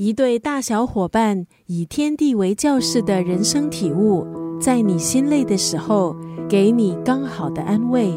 一对大小伙伴以天地为教室的人生体悟，在你心累的时候，给你刚好的安慰。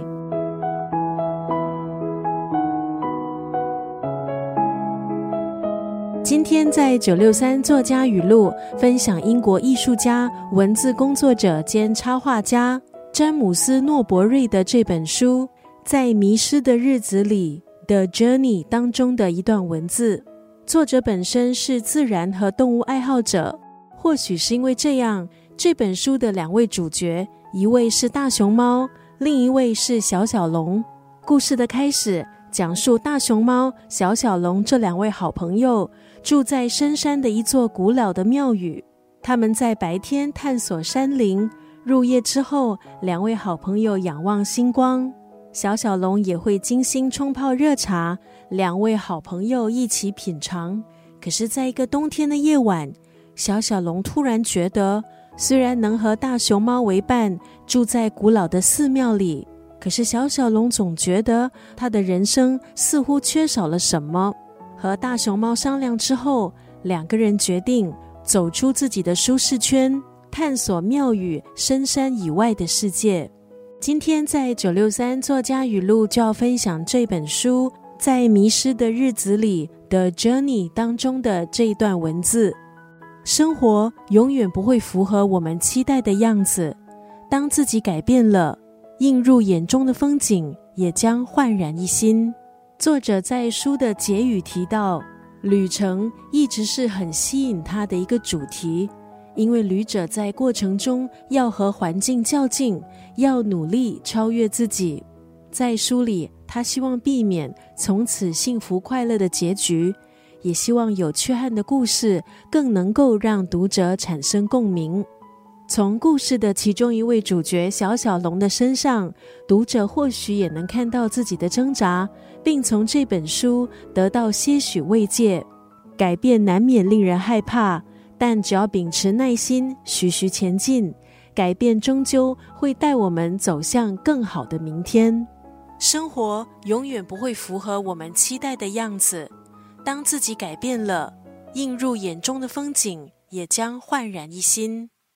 今天在九六三作家语录分享英国艺术家、文字工作者兼插画家詹姆斯·诺伯瑞的这本书《在迷失的日子里》的 Journey 当中的一段文字。作者本身是自然和动物爱好者，或许是因为这样，这本书的两位主角，一位是大熊猫，另一位是小小龙。故事的开始讲述大熊猫、小小龙这两位好朋友住在深山的一座古老的庙宇。他们在白天探索山林，入夜之后，两位好朋友仰望星光。小小龙也会精心冲泡热茶。两位好朋友一起品尝，可是，在一个冬天的夜晚，小小龙突然觉得，虽然能和大熊猫为伴，住在古老的寺庙里，可是小小龙总觉得他的人生似乎缺少了什么。和大熊猫商量之后，两个人决定走出自己的舒适圈，探索庙宇深山以外的世界。今天在九六三作家语录就要分享这本书。在迷失的日子里的 Journey 当中的这一段文字，生活永远不会符合我们期待的样子。当自己改变了，映入眼中的风景也将焕然一新。作者在书的结语提到，旅程一直是很吸引他的一个主题，因为旅者在过程中要和环境较劲，要努力超越自己。在书里。他希望避免从此幸福快乐的结局，也希望有缺憾的故事更能够让读者产生共鸣。从故事的其中一位主角小小龙的身上，读者或许也能看到自己的挣扎，并从这本书得到些许慰藉。改变难免令人害怕，但只要秉持耐心，徐徐前进，改变终究会带我们走向更好的明天。生活永远不会符合我们期待的样子。当自己改变了，映入眼中的风景也将焕然一新。